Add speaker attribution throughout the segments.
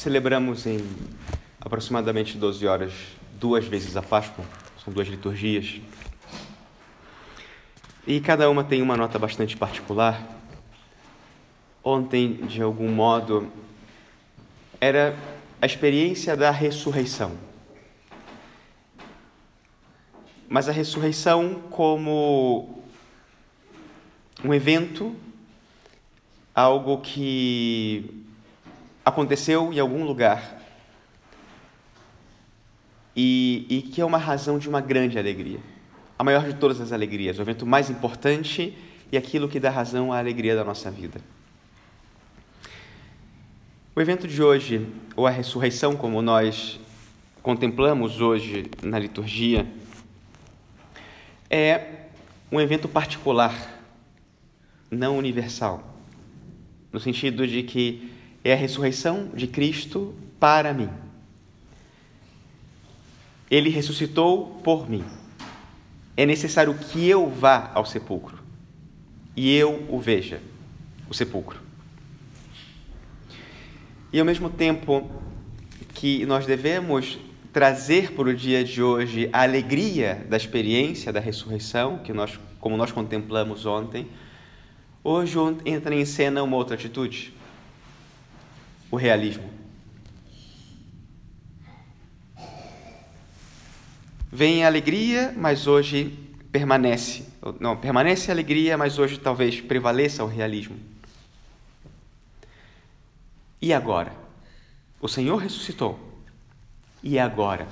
Speaker 1: celebramos em aproximadamente 12 horas, duas vezes a Páscoa, são duas liturgias. E cada uma tem uma nota bastante particular. Ontem, de algum modo, era a experiência da ressurreição. Mas a ressurreição como um evento, algo que aconteceu em algum lugar e, e, que é uma razão de uma grande alegria. A maior de todas as alegrias, o evento mais importante e aquilo que dá razão à alegria da nossa vida. O evento de hoje, ou a ressurreição, como nós contemplamos hoje na liturgia, é um evento particular, não universal, no sentido de que é a ressurreição de Cristo para mim. Ele ressuscitou por mim. É necessário que eu vá ao sepulcro e eu o veja, o sepulcro. E ao mesmo tempo que nós devemos trazer para o dia de hoje a alegria da experiência da ressurreição, que nós, como nós contemplamos ontem, hoje entra em cena uma outra atitude o realismo. Vem a alegria, mas hoje permanece. Não, permanece a alegria, mas hoje talvez prevaleça o realismo. E agora? O Senhor ressuscitou. E agora?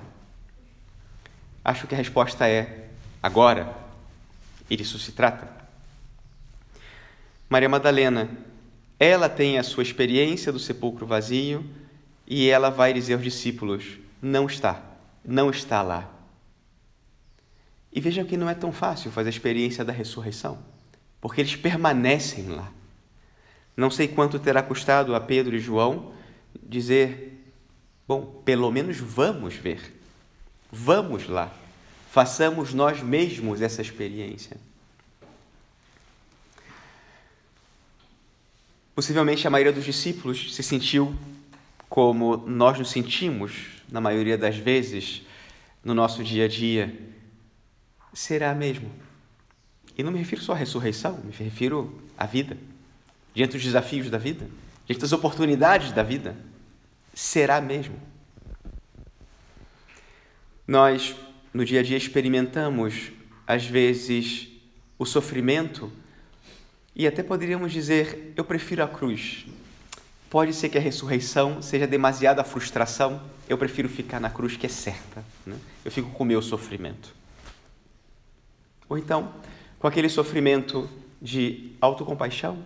Speaker 1: Acho que a resposta é agora. E disso se trata. Maria Madalena ela tem a sua experiência do sepulcro vazio e ela vai dizer aos discípulos: não está, não está lá. E vejam que não é tão fácil fazer a experiência da ressurreição, porque eles permanecem lá. Não sei quanto terá custado a Pedro e João dizer: bom, pelo menos vamos ver, vamos lá, façamos nós mesmos essa experiência. Possivelmente a maioria dos discípulos se sentiu como nós nos sentimos, na maioria das vezes, no nosso dia a dia. Será mesmo? E não me refiro só à ressurreição, me refiro à vida. Diante dos desafios da vida, diante das oportunidades da vida. Será mesmo? Nós, no dia a dia, experimentamos, às vezes, o sofrimento e até poderíamos dizer: eu prefiro a cruz. Pode ser que a ressurreição seja demasiada frustração, eu prefiro ficar na cruz que é certa. Né? Eu fico com o meu sofrimento. Ou então, com aquele sofrimento de autocompaixão,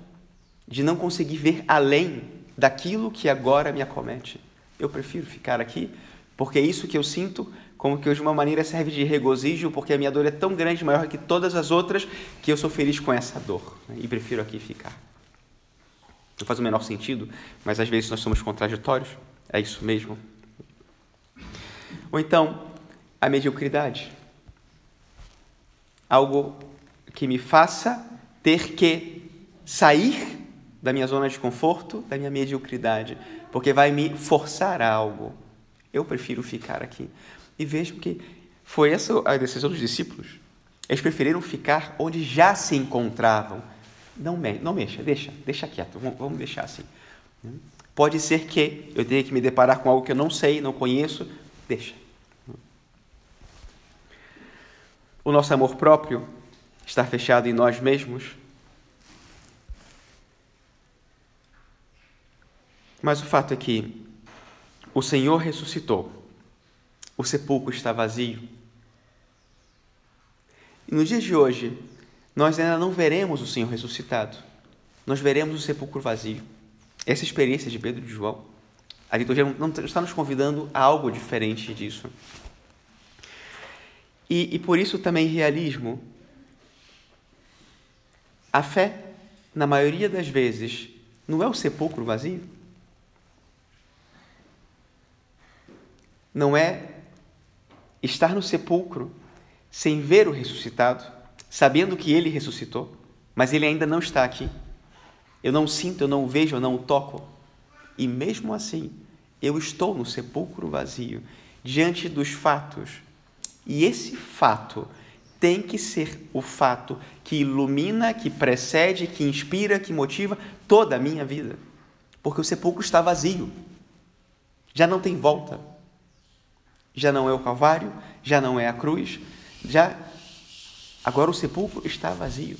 Speaker 1: de não conseguir ver além daquilo que agora me acomete. Eu prefiro ficar aqui porque é isso que eu sinto como que de uma maneira serve de regozijo, porque a minha dor é tão grande, maior que todas as outras, que eu sou feliz com essa dor né? e prefiro aqui ficar. Não faz o menor sentido, mas às vezes nós somos contraditórios, é isso mesmo. Ou então, a mediocridade. Algo que me faça ter que sair da minha zona de conforto, da minha mediocridade, porque vai me forçar a algo. Eu prefiro ficar aqui. E vejam que foi essa a decisão dos discípulos. Eles preferiram ficar onde já se encontravam. Não, me, não mexa, deixa, deixa quieto, vamos, vamos deixar assim. Pode ser que eu tenha que me deparar com algo que eu não sei, não conheço, deixa. O nosso amor próprio está fechado em nós mesmos. Mas o fato é que o Senhor ressuscitou o sepulcro está vazio. E no dia de hoje, nós ainda não veremos o Senhor ressuscitado. Nós veremos o sepulcro vazio. Essa experiência de Pedro e de João, a liturgia não está nos convidando a algo diferente disso. E, e por isso também realismo. A fé, na maioria das vezes, não é o sepulcro vazio. Não é estar no sepulcro sem ver o ressuscitado, sabendo que ele ressuscitou, mas ele ainda não está aqui. Eu não sinto, eu não vejo, eu não toco. E mesmo assim, Eu estou no sepulcro vazio, diante dos fatos. E esse fato tem que ser o fato que ilumina, que precede, que inspira, que motiva toda a minha vida. Porque o sepulcro está vazio. Já não tem volta. Já não é o Calvário, já não é a cruz, já agora o sepulcro está vazio.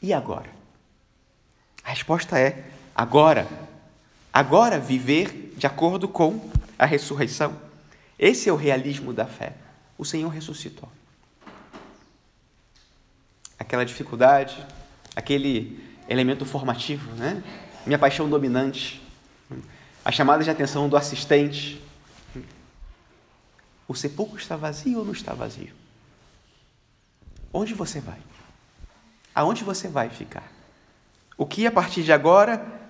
Speaker 1: E agora? A resposta é agora. Agora viver de acordo com a ressurreição. Esse é o realismo da fé. O Senhor ressuscitou aquela dificuldade, aquele elemento formativo, né? Minha paixão dominante, a chamada de atenção do assistente. O sepulcro está vazio ou não está vazio? Onde você vai? Aonde você vai ficar? O que a partir de agora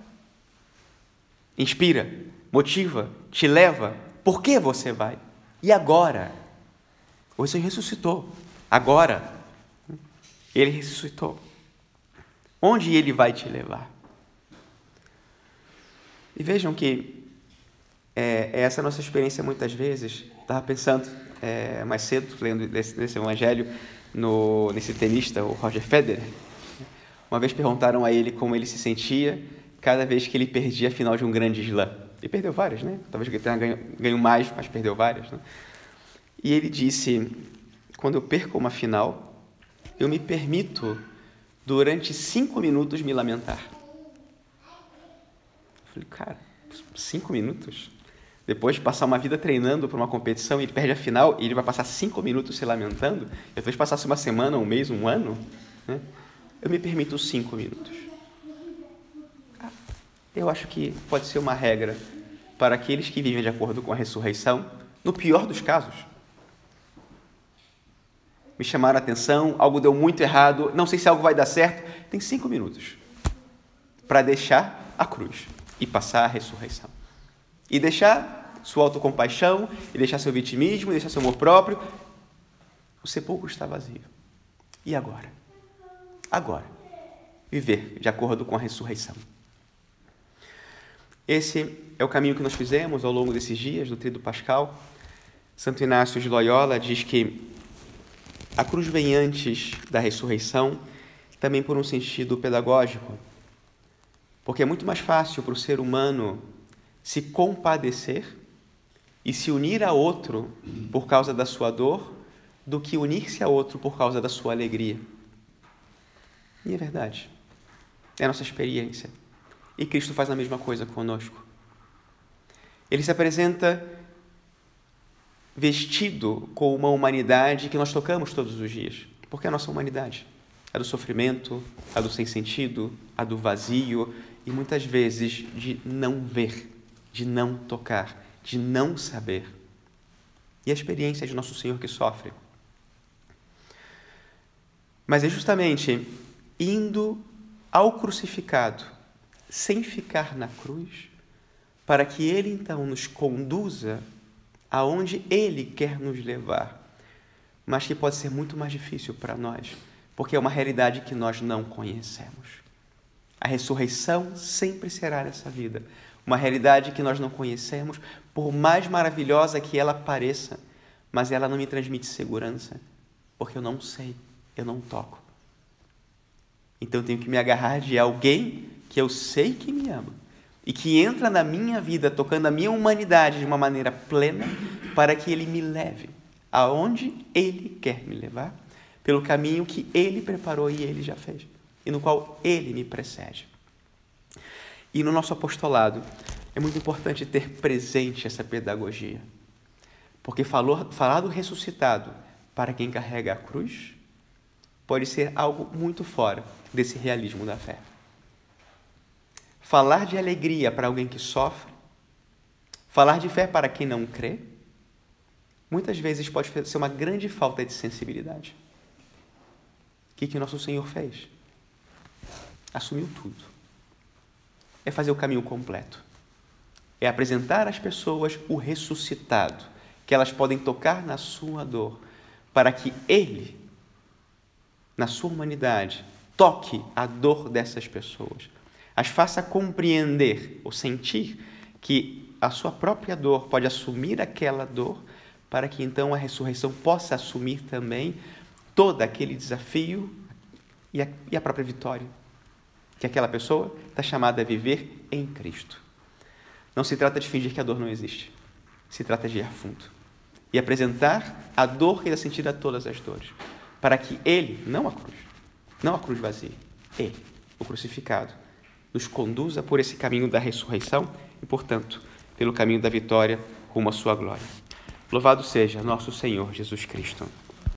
Speaker 1: inspira, motiva, te leva? Por que você vai? E agora? Senhor ressuscitou. Agora, ele ressuscitou. Onde ele vai te levar? E vejam que é, é essa nossa experiência muitas vezes. Estava pensando é, mais cedo, lendo nesse, evangelho, no, nesse tenista, o Roger Federer. Uma vez perguntaram a ele como ele se sentia cada vez que ele perdia a final de um grande slam. Ele perdeu várias, né? Talvez ele tenha ganho, ganho mais, mas perdeu várias. Né? E ele disse: quando eu perco uma final, eu me permito, durante cinco minutos, me lamentar. Eu falei, cara, cinco minutos? Depois de passar uma vida treinando para uma competição e ele perde a final e ele vai passar cinco minutos se lamentando, e depois passasse uma semana, um mês, um ano, né? eu me permito cinco minutos. Eu acho que pode ser uma regra para aqueles que vivem de acordo com a ressurreição, no pior dos casos me chamaram a atenção, algo deu muito errado, não sei se algo vai dar certo. Tem cinco minutos para deixar a cruz e passar a ressurreição. E deixar sua autocompaixão, e deixar seu vitimismo, e deixar seu amor próprio. O sepulcro está vazio. E agora? Agora, viver de acordo com a ressurreição. Esse é o caminho que nós fizemos ao longo desses dias do Tríduo Pascal. Santo Inácio de Loyola diz que a cruz vem antes da ressurreição, também por um sentido pedagógico, porque é muito mais fácil para o ser humano se compadecer e se unir a outro por causa da sua dor do que unir-se a outro por causa da sua alegria. E é verdade. É a nossa experiência. E Cristo faz a mesma coisa conosco. Ele se apresenta vestido com uma humanidade que nós tocamos todos os dias. Porque é a nossa humanidade. A do sofrimento, a do sem sentido, a do vazio e muitas vezes de não ver, de não tocar, de não saber. E a experiência de nosso Senhor que sofre. Mas é justamente indo ao crucificado, sem ficar na cruz, para que Ele então nos conduza aonde Ele quer nos levar, mas que pode ser muito mais difícil para nós, porque é uma realidade que nós não conhecemos. A ressurreição sempre será nessa vida, uma realidade que nós não conhecemos, por mais maravilhosa que ela pareça, mas ela não me transmite segurança, porque eu não sei, eu não toco. Então eu tenho que me agarrar de alguém que eu sei que me ama e que entra na minha vida tocando a minha humanidade de uma maneira plena para que ele me leve aonde ele quer me levar, pelo caminho que ele preparou e ele já fez, e no qual ele me precede. E no nosso apostolado é muito importante ter presente essa pedagogia. Porque falou, falar do ressuscitado para quem carrega a cruz pode ser algo muito fora desse realismo da fé. Falar de alegria para alguém que sofre, falar de fé para quem não crê, muitas vezes pode ser uma grande falta de sensibilidade. O que, que nosso Senhor fez? Assumiu tudo. É fazer o caminho completo. É apresentar às pessoas o ressuscitado, que elas podem tocar na sua dor, para que Ele, na sua humanidade, toque a dor dessas pessoas as faça compreender ou sentir que a sua própria dor pode assumir aquela dor, para que então a ressurreição possa assumir também todo aquele desafio e a, e a própria vitória que aquela pessoa está chamada a viver em Cristo. Não se trata de fingir que a dor não existe, se trata de ir a fundo e apresentar a dor que ele sentir a todas as dores, para que ele, não a cruz, não a cruz vazia, ele, o crucificado, nos conduza por esse caminho da ressurreição e, portanto, pelo caminho da vitória rumo à sua glória. Louvado seja nosso Senhor Jesus Cristo.